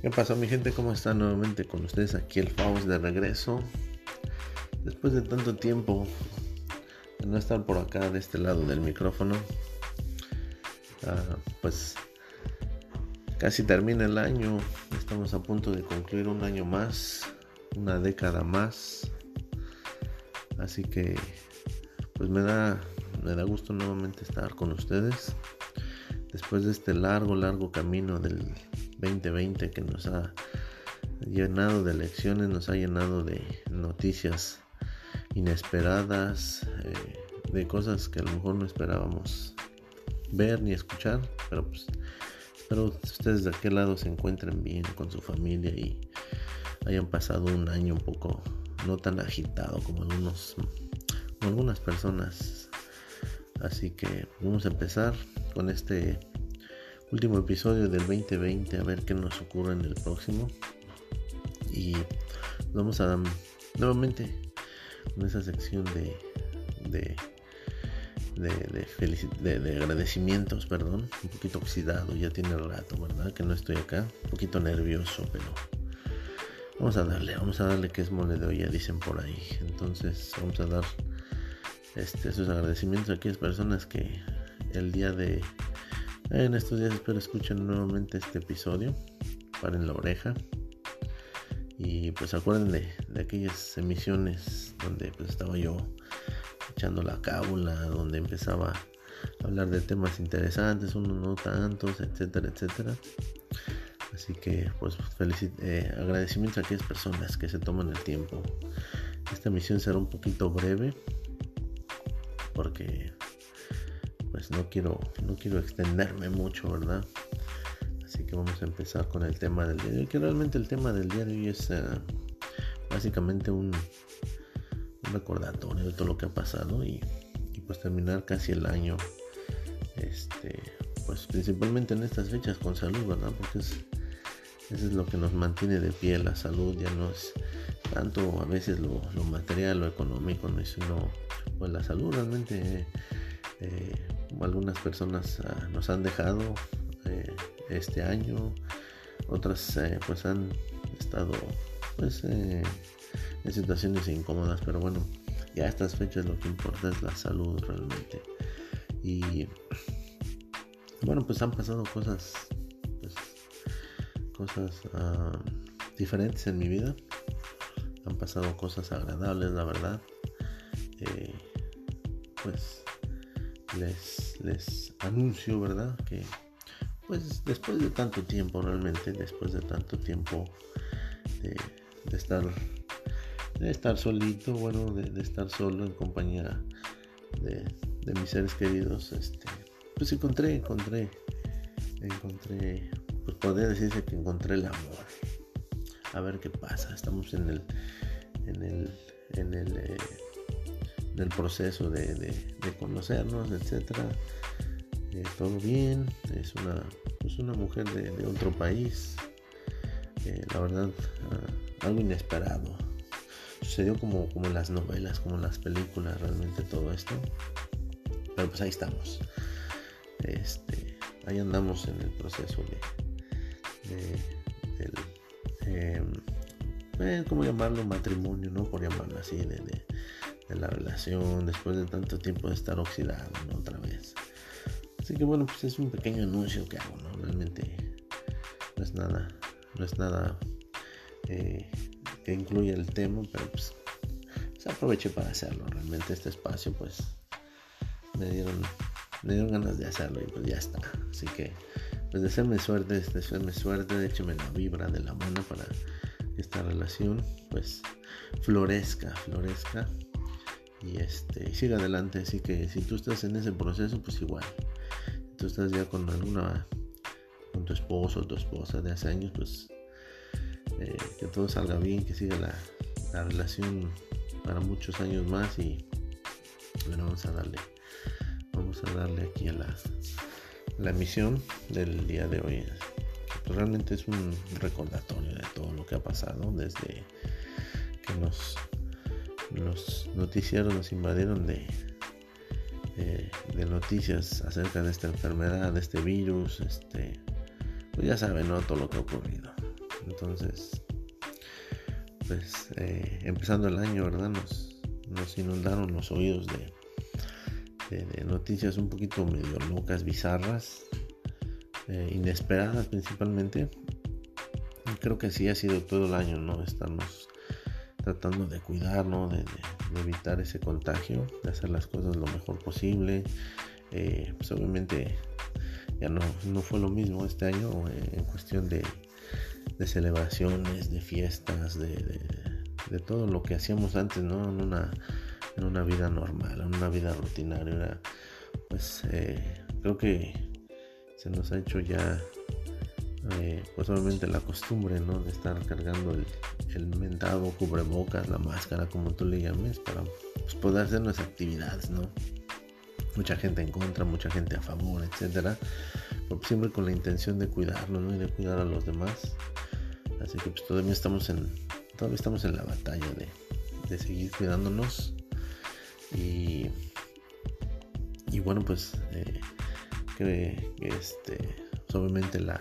¿Qué pasó mi gente? ¿Cómo están nuevamente con ustedes? Aquí el Faust de regreso. Después de tanto tiempo de no estar por acá de este lado del micrófono, ah, pues casi termina el año. Estamos a punto de concluir un año más, una década más. Así que pues me da, me da gusto nuevamente estar con ustedes. Después de este largo, largo camino del 2020 que nos ha llenado de lecciones, nos ha llenado de noticias inesperadas, eh, de cosas que a lo mejor no esperábamos ver ni escuchar, pero pues espero ustedes de aquel lado se encuentren bien con su familia y hayan pasado un año un poco no tan agitado como algunos como algunas personas. Así que vamos a empezar con este último episodio del 2020 a ver qué nos ocurre en el próximo y vamos a nuevamente en esa sección de de de, de, agradecimientos, perdón, un poquito oxidado, ya tiene rato, ¿verdad? Que no estoy acá, un poquito nervioso, pero vamos a darle, vamos a darle que es mole de olla, dicen por ahí. Entonces, vamos a dar este, esos agradecimientos a aquellas personas que el día de en estos días espero escuchen nuevamente este episodio. Paren la oreja. Y pues acuerden de, aquellas emisiones donde pues estaba yo echando la cábula, donde empezaba a hablar de temas interesantes, unos no tantos, etcétera, etcétera. Así que pues eh, agradecimientos a aquellas personas que se toman el tiempo. Esta emisión será un poquito breve porque pues no quiero, no quiero extenderme mucho, ¿verdad? Así que vamos a empezar con el tema del día de hoy, que realmente el tema del día de hoy es eh, básicamente un, recordatorio de todo lo que ha pasado y, pues terminar casi el año, este, pues principalmente en estas fechas con salud, ¿verdad? Porque es, eso es lo que nos mantiene de pie, la salud ya no es tanto a veces lo, material, lo económico, sino pues la salud realmente... Eh, algunas personas ah, nos han dejado eh, este año, otras eh, pues han estado pues eh, en situaciones incómodas, pero bueno, ya a estas fechas lo que importa es la salud realmente. Y bueno, pues han pasado cosas, pues, cosas ah, diferentes en mi vida. Han pasado cosas agradables, la verdad. pues les, les anuncio, ¿verdad? Que pues después de tanto tiempo, realmente, después de tanto tiempo de, estar de estar solito, bueno, de, estar solo en compañía de, mis seres queridos, este, pues encontré, encontré, encontré, pues podría decirse que encontré el amor. A ver qué pasa. Estamos en el, en el, en el eh, del proceso de, conocernos, etcétera. Eh, todo bien, es una, es una mujer de, otro país, eh, la verdad, ah, algo inesperado. Sucedió como, como en las novelas, como en las películas, realmente todo esto. Pero pues ahí estamos. Este, ahí andamos en el proceso de, de em, eh, ¿cómo llamarlo? Matrimonio, ¿no? Por llamarlo así, de, la relación después de tanto tiempo de estar oxidado otra vez. Así que bueno, pues es un pequeño anuncio que hago, ¿no? Realmente no es nada, no es nada eh, que incluya el tema, pero pues aproveché para hacerlo. Realmente este espacio pues me dieron, me dieron ganas de hacerlo y pues ya está. Así que pues desearme suerte, desearme suerte, écheme la vibra de la buena para esta relación pues florezca, florezca. Y este siga adelante. Así que si tú estás en ese proceso pues igual. Tú estás ya con alguna con tu esposo o tu esposa de hace años pues eh, que todo salga bien que siga la, relación para muchos años más y bueno vamos a darle vamos a darle aquí a la la misión del día de hoy pues realmente es un recordatorio de todo lo que ha pasado desde que nos los noticieros nos invadieron de, de, noticias acerca de esta enfermedad, de este virus, este, pues ya saben. Todo lo que ha ocurrido. Entonces, pues eh, empezando el año, ¿verdad? Nos, nos inundaron los oídos de, de, noticias un poquito medio locas, bizarras, eh, inesperadas principalmente. Creo que así ha sido todo el año, ¿no? Estamos tratando de cuidarnos, de, evitar ese contagio, de hacer las cosas lo mejor posible. Eh, pues obviamente ya no, no, fue lo mismo este año eh, en cuestión de, de, celebraciones, de fiestas, de, de, todo lo que hacíamos antes, ¿no? En una, en una vida normal, en una vida rutinaria. pues eh, creo que se nos ha hecho ya eh, pues obviamente la costumbre ¿no? de estar cargando el, el mentado cubrebocas, la máscara, como tú le llames, para pues, poder hacer nuestras actividades, ¿no? Mucha gente en contra, mucha gente a favor, etcétera, siempre con la intención de cuidarnos ¿no? y de cuidar a los demás. Así que pues todavía estamos en, todavía estamos en la batalla de, de seguir cuidándonos y, y bueno pues eh, que este obviamente la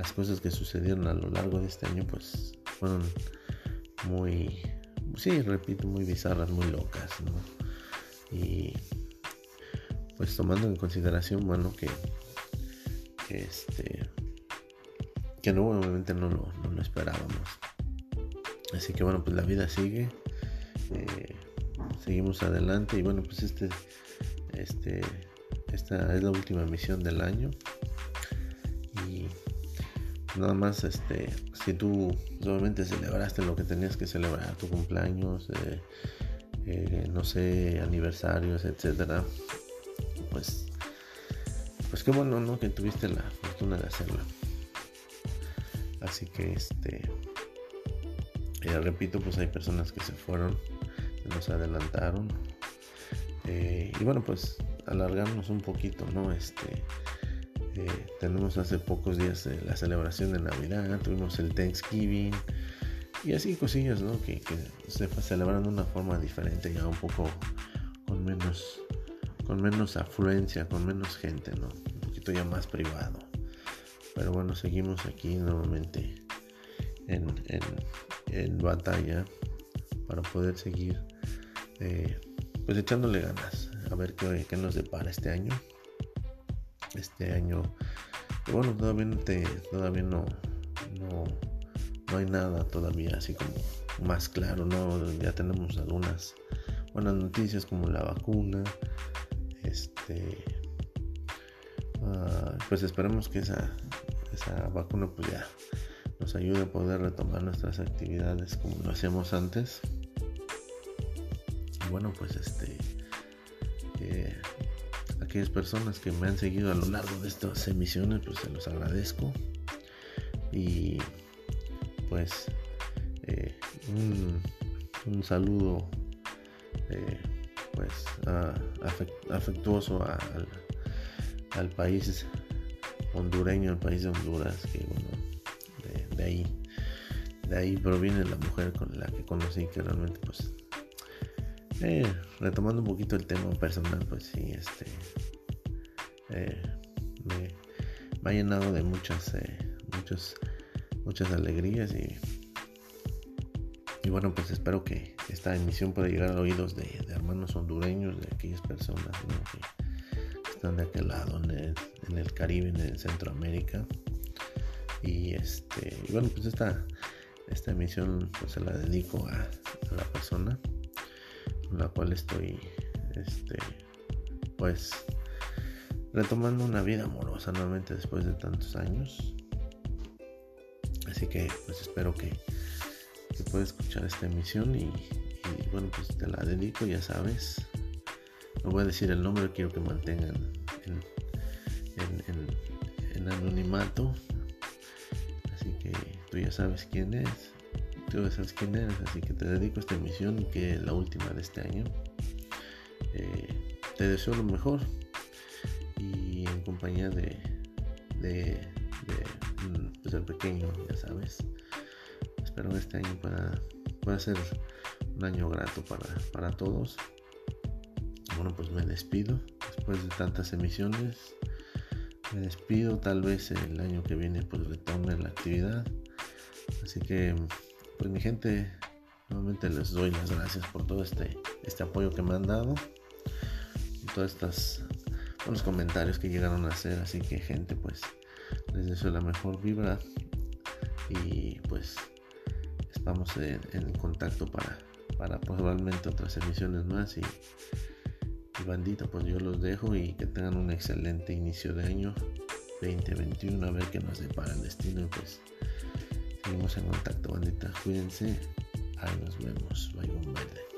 las cosas que sucedieron a lo largo de este año pues fueron muy, sí, repito, muy bizarras, muy locas. Y pues tomando en consideración, bueno, que, este, que no, obviamente no lo, no lo esperábamos. Así que bueno, pues la vida sigue, eh, seguimos adelante y bueno, pues este, este, esta es la última misión del año. Nada más este si tú solamente celebraste lo que tenías que celebrar tu cumpleaños eh, eh, no sé aniversarios etcétera pues pues qué bueno no que tuviste la fortuna de hacerlo. Así que este eh, repito pues hay personas que se fueron se nos adelantaron. Y bueno pues alargarnos un poquito no este eh, tenemos hace pocos días eh, la celebración de Navidad, tuvimos el Thanksgiving y así cosillas, ¿no? Que, se celebran de una forma diferente, ya un poco con menos, con menos afluencia, con menos gente, ¿no? Un poquito ya más privado. Pero bueno, seguimos aquí nuevamente en, en, batalla para poder seguir eh, pues echándole ganas a ver qué, qué nos depara este año este año. bueno, todavía, todavía no, no, no hay nada todavía así como más claro, ¿no? Ya tenemos algunas buenas noticias como la vacuna. Este, ah, pues esperemos que esa, esa vacuna pues ya nos ayude a poder retomar nuestras actividades como lo hacíamos antes. bueno, pues este, eh, aquellas personas que me han seguido a lo largo de estas emisiones, pues se los agradezco. Y pues eh, un, saludo eh, pues afectuoso al, país hondureño, el país de Honduras, que bueno, de, ahí de ahí proviene la mujer con la que conocí que realmente pues eh, retomando un poquito el tema personal pues sí este eh, me, ha llenado de muchas, eh, muchas, muchas alegrías y, y bueno, pues espero que esta emisión pueda llegar a oídos de, hermanos hondureños, de aquellas personas que están de aquel lado, en el, Caribe, en Centroamérica. Y este, y bueno, pues esta, esta emisión pues se la dedico a, la persona la cual estoy este pues retomando una vida amorosa nuevamente después de tantos años. Así que pues espero que, que pueda escuchar esta emisión y, bueno pues te la dedico ya sabes. No voy a decir el nombre, quiero que mantengan en, en, anonimato. Así que tú ya sabes quién es. Tú ya sabes así que te dedico esta emisión que es la última de este año. Eh, te deseo lo mejor compañía de, de, mm, pues el pequeño, ya sabes. Espero que este año pueda, pueda ser un año grato para, para todos. Bueno, pues me despido después de tantas emisiones. Me despido, tal vez el año que viene pues retome la actividad. Así que, pues mi gente, nuevamente les doy las gracias por todo este, este apoyo que me han dado. Y todos estos buenos comentarios que llegaron a hacer. Así que gente, pues les deseo la mejor vibra. Y pues estamos en, contacto para, para probablemente otras emisiones más. Y, y bandita, pues yo los dejo y que tengan un excelente inicio de año 2021. A ver qué nos depara el destino. Y pues seguimos en contacto, bandita. Cuídense. Ahí nos vemos. Bye, verde.